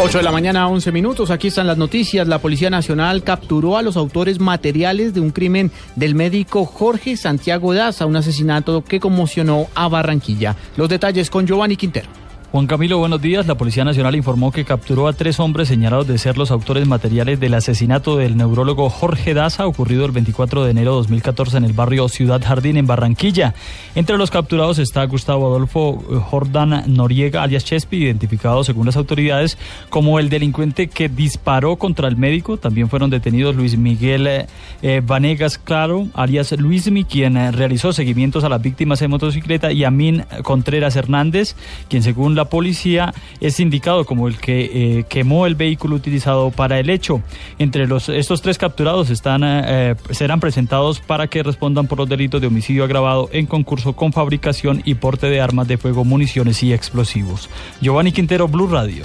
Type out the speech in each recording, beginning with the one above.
8 de la mañana, 11 minutos. Aquí están las noticias. La Policía Nacional capturó a los autores materiales de un crimen del médico Jorge Santiago Daza, un asesinato que conmocionó a Barranquilla. Los detalles con Giovanni Quintero. Juan Camilo, buenos días. La Policía Nacional informó que capturó a tres hombres señalados de ser los autores materiales del asesinato del neurólogo Jorge Daza, ocurrido el 24 de enero de 2014 en el barrio Ciudad Jardín, en Barranquilla. Entre los capturados está Gustavo Adolfo eh, Jordán Noriega, alias Chespi, identificado según las autoridades como el delincuente que disparó contra el médico. También fueron detenidos Luis Miguel eh, eh, Vanegas Claro, alias Luismi, quien realizó seguimientos a las víctimas en motocicleta, y Amin Contreras Hernández, quien según la policía es indicado como el que eh, quemó el vehículo utilizado para el hecho. Entre los, estos tres capturados están, eh, serán presentados para que respondan por los delitos de homicidio agravado en concurso con fabricación y porte de armas de fuego, municiones y explosivos. Giovanni Quintero, Blue Radio.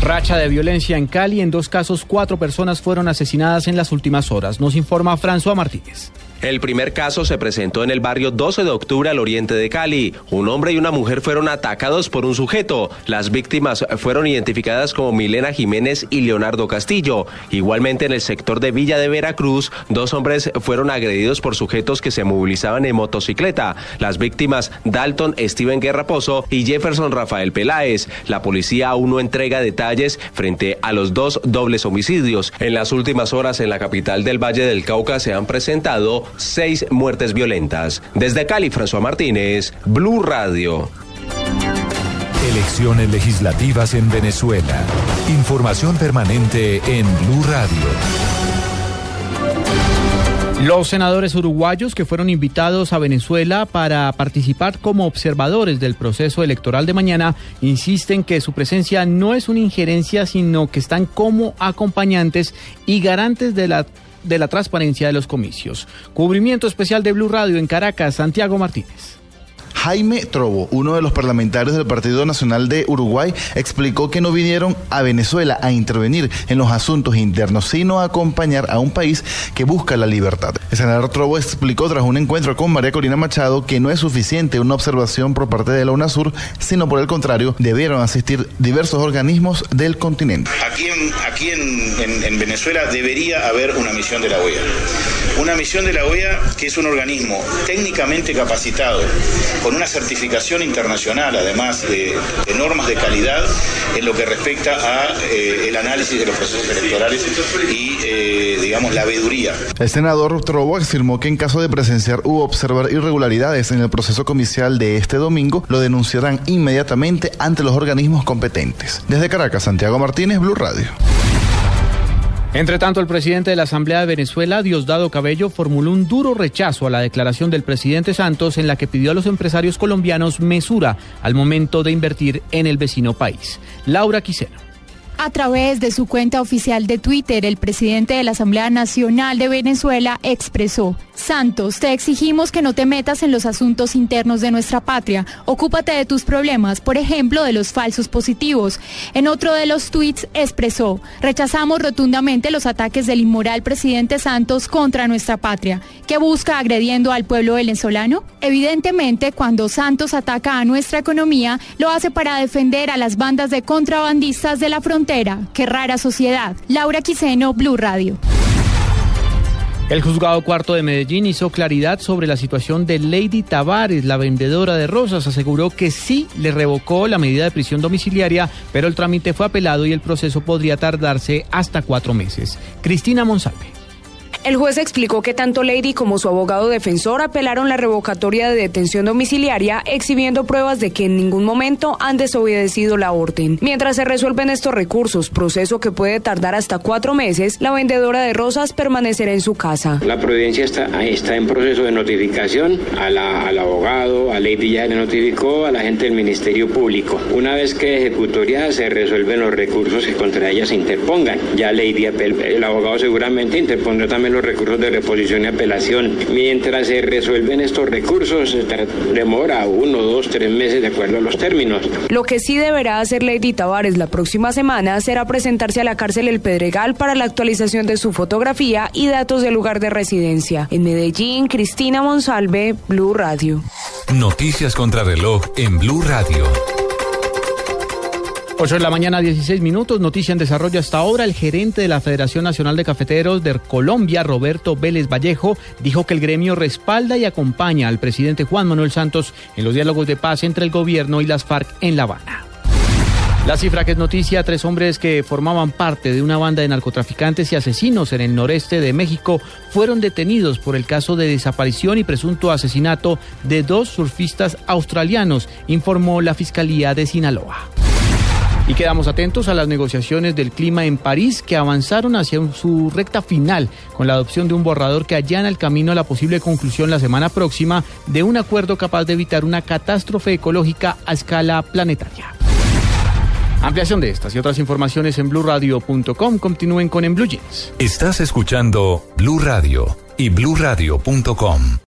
Racha de violencia en Cali. En dos casos, cuatro personas fueron asesinadas en las últimas horas. Nos informa François Martínez. El primer caso se presentó en el barrio 12 de octubre al oriente de Cali. Un hombre y una mujer fueron atacados por un sujeto. Las víctimas fueron identificadas como Milena Jiménez y Leonardo Castillo. Igualmente en el sector de Villa de Veracruz, dos hombres fueron agredidos por sujetos que se movilizaban en motocicleta. Las víctimas Dalton Steven Guerra Pozo y Jefferson Rafael Peláez. La policía aún no entrega detalles frente a los dos dobles homicidios. En las últimas horas en la capital del Valle del Cauca se han presentado seis muertes violentas. Desde Cali, François Martínez, Blue Radio. Elecciones legislativas en Venezuela. Información permanente en Blue Radio. Los senadores uruguayos que fueron invitados a Venezuela para participar como observadores del proceso electoral de mañana insisten que su presencia no es una injerencia, sino que están como acompañantes y garantes de la de la transparencia de los comicios. Cubrimiento especial de Blue Radio en Caracas, Santiago Martínez. Jaime Trobo, uno de los parlamentarios del Partido Nacional de Uruguay, explicó que no vinieron a Venezuela a intervenir en los asuntos internos, sino a acompañar a un país que busca la libertad. El senador Trobo explicó tras un encuentro con María Corina Machado que no es suficiente una observación por parte de la UNASUR, sino por el contrario, debieron asistir diversos organismos del continente. Aquí en, Venezuela debería haber una misión de la OEA. Una misión de la OEA que es un organismo técnicamente capacitado con una certificación internacional, además de, normas de calidad en lo que respecta a eh, el análisis de los procesos electorales y, eh, digamos, la veeduría. El senador Trobo afirmó que en caso de presenciar u observar irregularidades en el proceso comicial de este domingo, lo denunciarán inmediatamente ante los organismos competentes. Desde Caracas, Santiago Martínez, Blue Radio. Entre tanto, el presidente de la Asamblea de Venezuela, Diosdado Cabello, formuló un duro rechazo a la declaración del presidente Santos en la que pidió a los empresarios colombianos mesura al momento de invertir en el vecino país. Laura Quiseno. A través de su cuenta oficial de Twitter, el presidente de la Asamblea Nacional de Venezuela expresó, Santos, te exigimos que no te metas en los asuntos internos de nuestra patria. Ocúpate de tus problemas, por ejemplo, de los falsos positivos. En otro de los tweets expresó, rechazamos rotundamente los ataques del inmoral presidente Santos contra nuestra patria. ¿Qué busca agrediendo al pueblo venezolano? Evidentemente, cuando Santos ataca a nuestra economía, lo hace para defender a las bandas de contrabandistas de la frontera Qué rara sociedad. Laura Quiseno, Blue Radio. El juzgado cuarto de Medellín hizo claridad sobre la situación de Lady Tavares, la vendedora de rosas. Aseguró que sí le revocó la medida de prisión domiciliaria, pero el trámite fue apelado y el proceso podría tardarse hasta cuatro meses. Cristina Monsalve. El juez explicó que tanto Lady como su abogado defensor apelaron la revocatoria de detención domiciliaria, exhibiendo pruebas de que en ningún momento han desobedecido la orden. Mientras se resuelven estos recursos, proceso que puede tardar hasta cuatro meses, la vendedora de rosas permanecerá en su casa. La providencia está, está en proceso de notificación al abogado, a Lady ya le notificó, a la gente del Ministerio Público. Una vez que ejecutoria se resuelven los recursos que contra ella se interpongan. Ya Lady, el abogado seguramente interpondrá también los recursos de reposición y apelación. Mientras se resuelven estos recursos, demora uno, dos, tres meses de acuerdo a los términos. Lo que sí deberá hacer Lady Tavares la próxima semana será presentarse a la cárcel El Pedregal para la actualización de su fotografía y datos del lugar de residencia. En Medellín, Cristina Monsalve, Blue Radio. Noticias contra reloj en Blue Radio. 8 de la mañana, 16 minutos. Noticia en desarrollo hasta ahora. El gerente de la Federación Nacional de Cafeteros de Colombia, Roberto Vélez Vallejo, dijo que el gremio respalda y acompaña al presidente Juan Manuel Santos en los diálogos de paz entre el gobierno y las FARC en La Habana. La cifra que es noticia, tres hombres que formaban parte de una banda de narcotraficantes y asesinos en el noreste de México fueron detenidos por el caso de desaparición y presunto asesinato de dos surfistas australianos, informó la Fiscalía de Sinaloa. Y quedamos atentos a las negociaciones del clima en París que avanzaron hacia su recta final con la adopción de un borrador que allana el camino a la posible conclusión la semana próxima de un acuerdo capaz de evitar una catástrofe ecológica a escala planetaria. Ampliación de estas y otras informaciones en blurradio.com. Continúen con En Blue Jeans. Estás escuchando Blue Radio y bluradio.com.